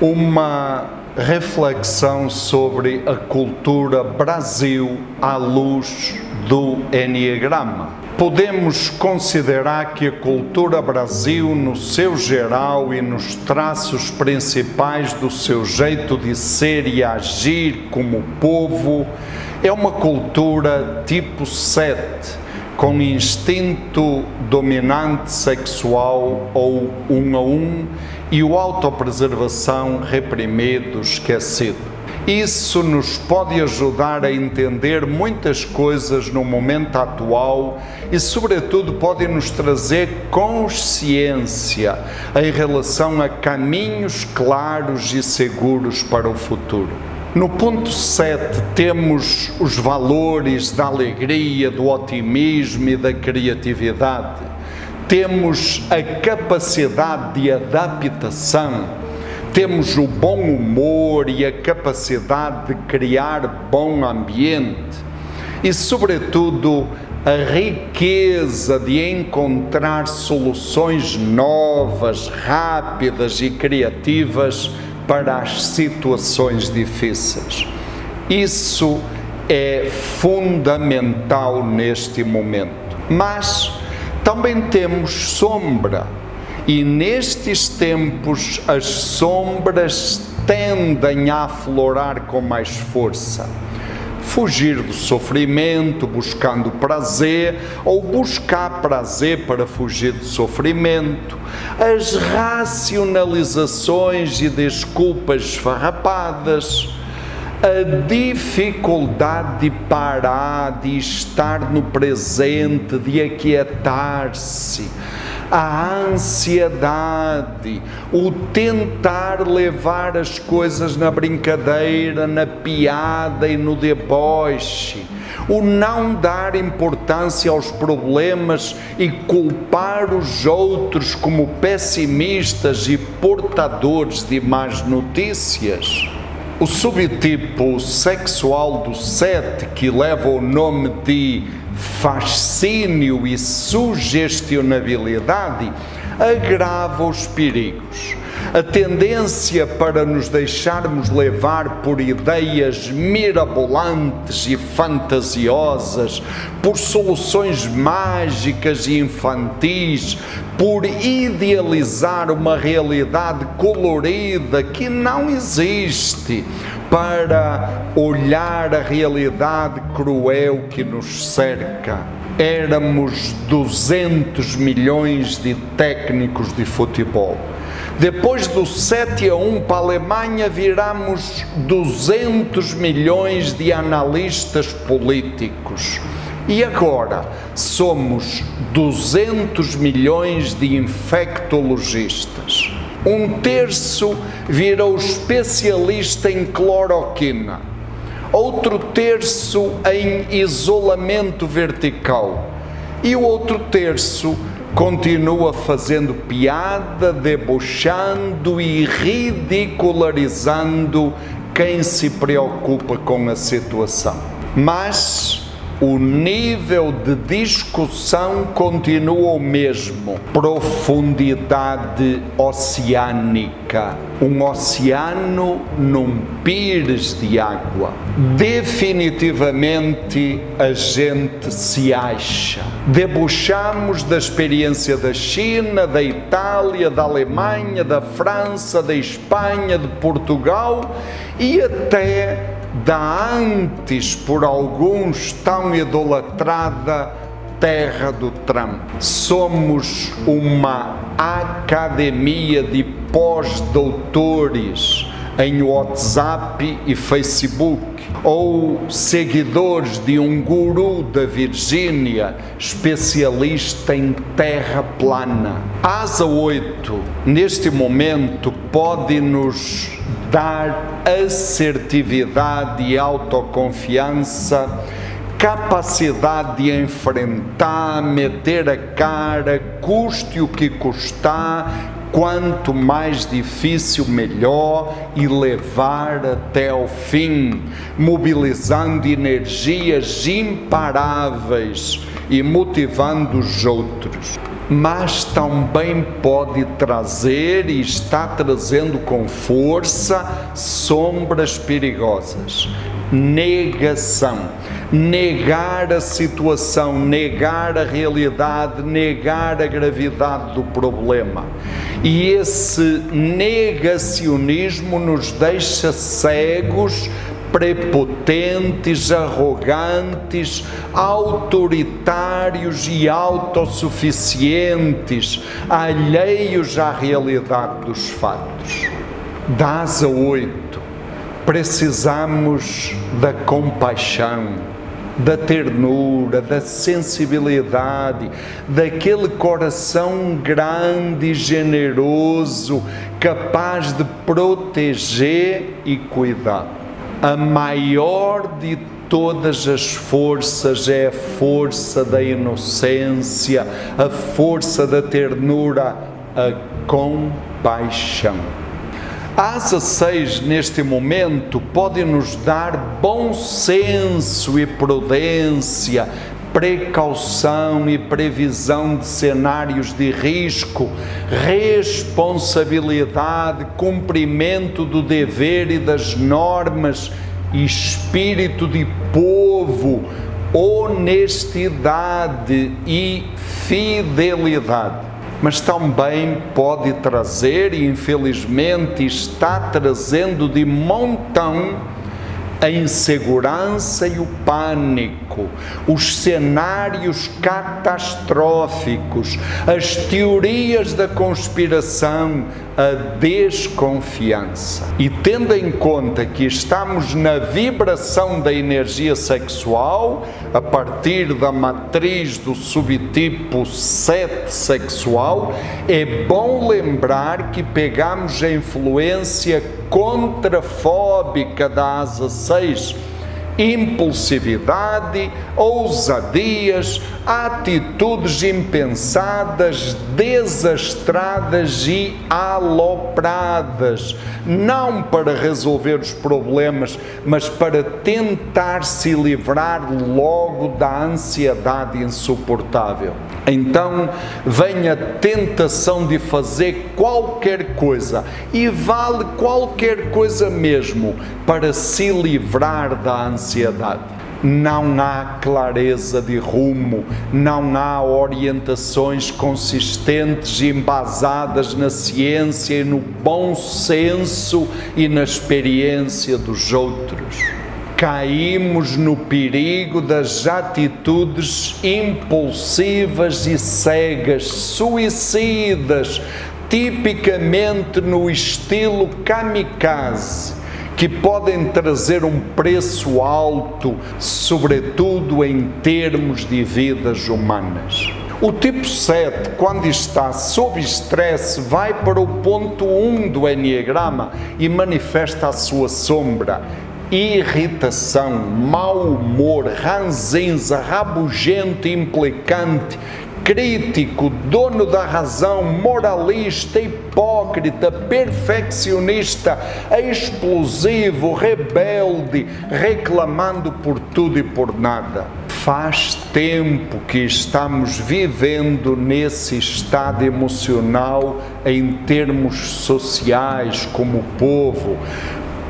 Uma reflexão sobre a cultura Brasil à luz do Enneagrama podemos considerar que a cultura Brasil, no seu geral e nos traços principais do seu jeito de ser e agir como povo, é uma cultura tipo 7, com instinto dominante sexual ou um a um e o autopreservação reprimido, esquecido. Isso nos pode ajudar a entender muitas coisas no momento atual e, sobretudo, pode nos trazer consciência em relação a caminhos claros e seguros para o futuro. No ponto 7, temos os valores da alegria, do otimismo e da criatividade. Temos a capacidade de adaptação temos o bom humor e a capacidade de criar bom ambiente e, sobretudo, a riqueza de encontrar soluções novas, rápidas e criativas para as situações difíceis. Isso é fundamental neste momento. Mas também temos sombra e nestes tempos as sombras tendem a aflorar com mais força. Fugir do sofrimento buscando prazer ou buscar prazer para fugir do sofrimento, as racionalizações e desculpas esfarrapadas, a dificuldade de parar, de estar no presente, de aquietar-se a ansiedade, o tentar levar as coisas na brincadeira, na piada e no deboche, o não dar importância aos problemas e culpar os outros como pessimistas e portadores de más notícias. O subtipo sexual do sete, que leva o nome de fascínio e sugestionabilidade agrava os perigos. A tendência para nos deixarmos levar por ideias mirabolantes e fantasiosas, por soluções mágicas e infantis, por idealizar uma realidade colorida que não existe, para olhar a realidade cruel que nos cerca. Éramos 200 milhões de técnicos de futebol. Depois do 7 a 1 para a Alemanha, viramos 200 milhões de analistas políticos. E agora somos 200 milhões de infectologistas. Um terço virou especialista em cloroquina, outro terço em isolamento vertical. E o outro terço continua fazendo piada, debochando e ridicularizando quem se preocupa com a situação. Mas o nível de discussão continua o mesmo. Profundidade oceânica. Um oceano num pires de água. Definitivamente a gente se acha. Debuxamos da experiência da China, da Itália, da Alemanha, da França, da Espanha, de Portugal e até da antes por alguns tão idolatrada terra do Trump. Somos uma academia de pós-doutores em WhatsApp e Facebook, ou seguidores de um guru da Virgínia, especialista em terra plana. Asa 8, neste momento, pode nos dar assertividade e autoconfiança, capacidade de enfrentar, meter a cara, custe o que custar, quanto mais difícil, melhor e levar até ao fim, mobilizando energias imparáveis e motivando os outros. Mas também pode trazer e está trazendo com força sombras perigosas. Negação negar a situação, negar a realidade, negar a gravidade do problema. E esse negacionismo nos deixa cegos, prepotentes, arrogantes, autoritários e autossuficientes, alheios à realidade dos fatos. Das a oito, precisamos da compaixão da ternura, da sensibilidade, daquele coração grande e generoso, capaz de proteger e cuidar. A maior de todas as forças é a força da inocência, a força da ternura, a compaixão. A asa 6, neste momento, pode nos dar bom senso e prudência, precaução e previsão de cenários de risco, responsabilidade, cumprimento do dever e das normas, espírito de povo, honestidade e fidelidade mas também pode trazer, e infelizmente está trazendo de montão, a insegurança e o pânico, os cenários catastróficos, as teorias da conspiração, a desconfiança. E tendo em conta que estamos na vibração da energia sexual, a partir da matriz do subtipo 7 sexual, é bom lembrar que pegamos a influência contrafóbica da asa 6 impulsividade, ousadias, atitudes impensadas, desastradas e alopradas, não para resolver os problemas, mas para tentar se livrar logo da ansiedade insuportável. Então vem a tentação de fazer qualquer coisa, e vale qualquer coisa mesmo, para se livrar da ansiedade não há clareza de rumo, não há orientações consistentes e embasadas na ciência e no bom senso e na experiência dos outros. Caímos no perigo das atitudes impulsivas e cegas, suicidas, tipicamente no estilo kamikaze que podem trazer um preço alto, sobretudo em termos de vidas humanas. O tipo 7, quando está sob estresse, vai para o ponto 1 do Enneagrama e manifesta a sua sombra, irritação, mau humor, ranzinza, rabugento, implicante, crítico, dono da razão, moralista, hipócrita, perfeccionista, explosivo, rebelde, reclamando por tudo e por nada. Faz tempo que estamos vivendo nesse estado emocional em termos sociais, como povo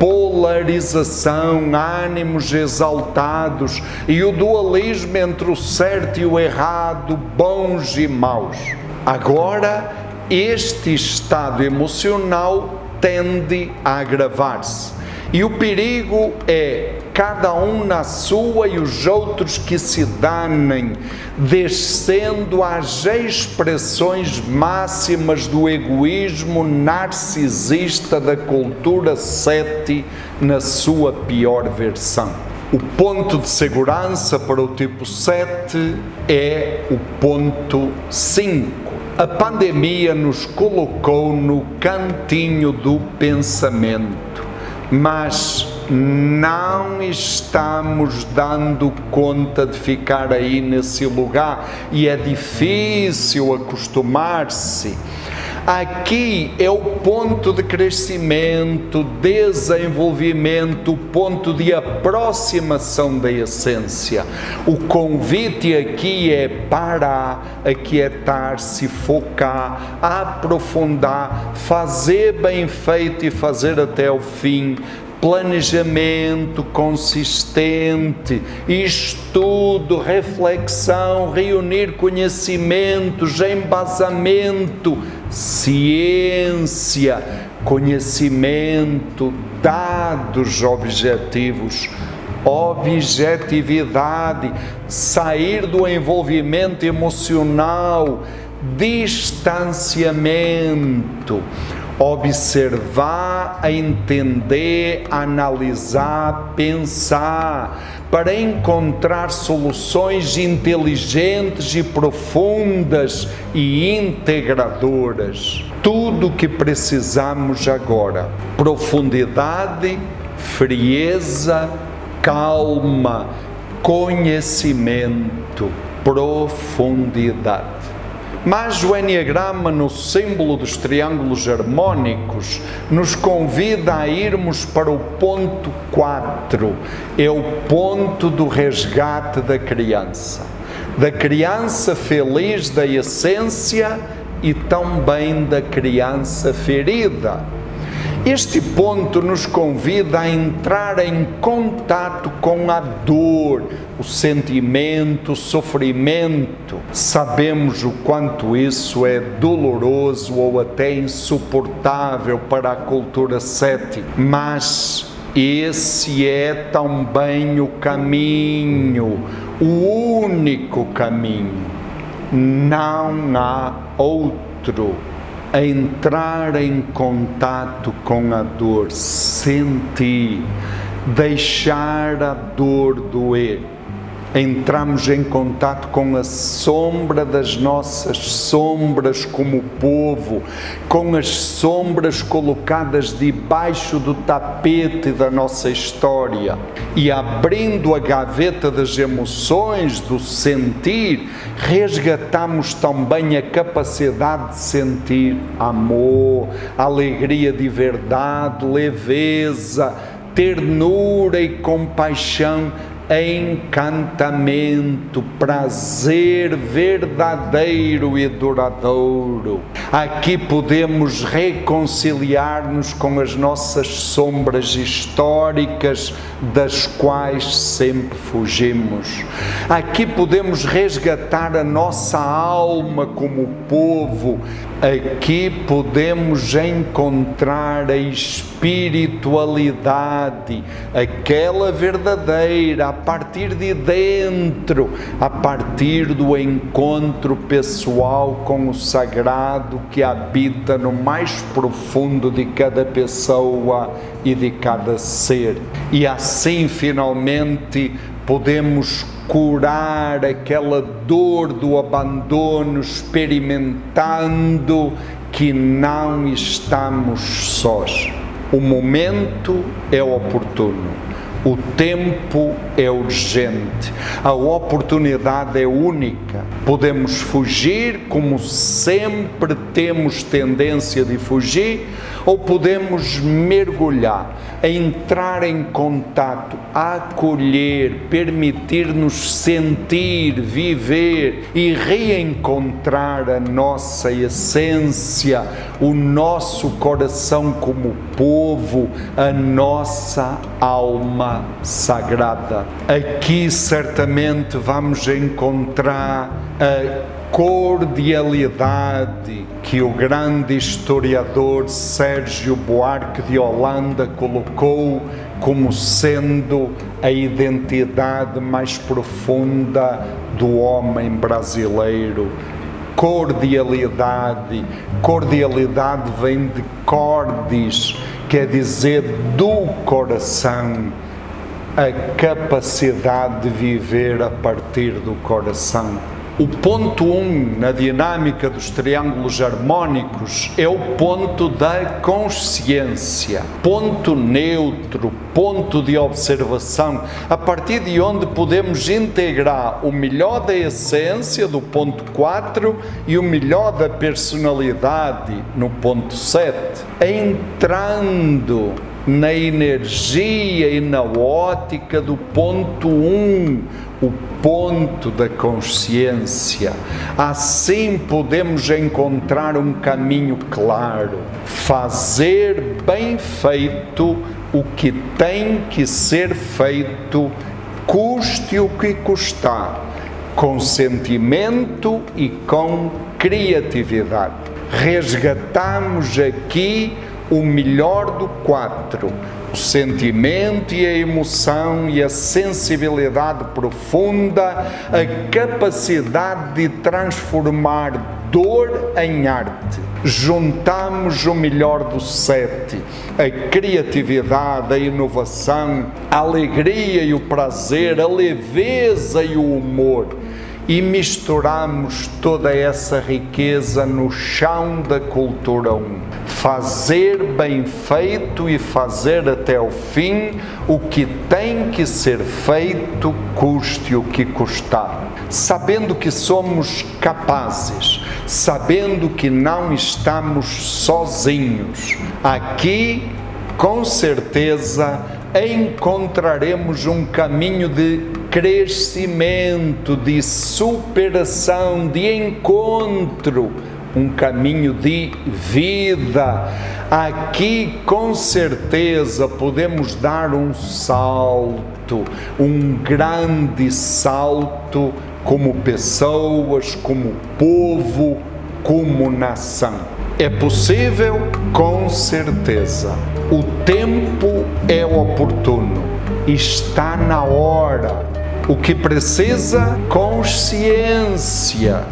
polarização, ânimos exaltados e o dualismo entre o certo e o errado, bons e maus. Agora, este estado emocional tende a agravar-se. E o perigo é cada um na sua e os outros que se danem, descendo às expressões máximas do egoísmo narcisista da cultura sete na sua pior versão. O ponto de segurança para o tipo 7 é o ponto 5. A pandemia nos colocou no cantinho do pensamento, mas não estamos dando conta de ficar aí nesse lugar e é difícil acostumar-se. Aqui é o ponto de crescimento, desenvolvimento, o ponto de aproximação da essência. O convite aqui é parar, aquietar-se, focar, aprofundar, fazer bem feito e fazer até o fim, planejamento consistente, estudo, reflexão, reunir conhecimentos, embasamento, ciência, conhecimento, dados objetivos, objetividade, sair do envolvimento emocional, distanciamento observar, entender, analisar, pensar, para encontrar soluções inteligentes e profundas e integradoras. Tudo o que precisamos agora: profundidade, frieza, calma, conhecimento, profundidade. Mas o Enneagrama, no símbolo dos triângulos harmônicos, nos convida a irmos para o ponto 4, é o ponto do resgate da criança. Da criança feliz da essência e também da criança ferida este ponto nos convida a entrar em contato com a dor, o sentimento, o sofrimento. Sabemos o quanto isso é doloroso ou até insuportável para a cultura cética, mas esse é também o caminho, o único caminho. Não há outro a entrar em contato com a dor, sentir, deixar a dor doer entramos em contato com a sombra das nossas sombras como povo, com as sombras colocadas debaixo do tapete da nossa história e abrindo a gaveta das emoções, do sentir, resgatamos também a capacidade de sentir amor, alegria de verdade, leveza, ternura e compaixão encantamento, prazer verdadeiro e duradouro. Aqui podemos reconciliar-nos com as nossas sombras históricas, das quais sempre fugimos. Aqui podemos resgatar a nossa alma como povo. Aqui podemos encontrar a espiritualidade, aquela verdadeira, a partir de dentro, a partir do encontro pessoal com o sagrado que habita no mais profundo de cada pessoa e de cada ser. E assim, finalmente, podemos curar aquela dor do abandono, experimentando que não estamos sós. O momento é oportuno. O tempo é urgente, a oportunidade é única. Podemos fugir como sempre temos tendência de fugir, ou podemos mergulhar, entrar em contato, acolher, permitir-nos sentir, viver e reencontrar a nossa essência, o nosso coração como povo, a nossa alma sagrada. Aqui certamente vamos encontrar a cordialidade que o grande historiador Sérgio Buarque de Holanda colocou como sendo a identidade mais profunda do homem brasileiro. Cordialidade. Cordialidade vem de cordis, quer dizer do coração. A capacidade de viver a partir do coração O ponto 1 um, na dinâmica dos triângulos harmônicos é o ponto da consciência, ponto neutro, ponto de observação, a partir de onde podemos integrar o melhor da essência do ponto 4 e o melhor da personalidade no ponto 7. Entrando na energia e na ótica do ponto 1, um, o ponto da consciência. Assim podemos encontrar um caminho claro, fazer bem feito o que tem que ser feito, custe o que custar, com sentimento e com criatividade. Resgatamos aqui o melhor do quatro, o sentimento e a emoção e a sensibilidade profunda, a capacidade de transformar dor em arte. Juntamos o melhor dos sete, a criatividade, a inovação, a alegria e o prazer, a leveza e o humor e misturamos toda essa riqueza no chão da cultura 1. Fazer bem feito e fazer até o fim o que tem que ser feito, custe o que custar. Sabendo que somos capazes, sabendo que não estamos sozinhos. Aqui, com certeza, encontraremos um caminho de crescimento, de superação, de encontro, um caminho de vida. Aqui, com certeza, podemos dar um salto, um grande salto, como pessoas, como povo, como nação. É possível? Com certeza. O tempo é oportuno, está na hora o que precisa? Consciência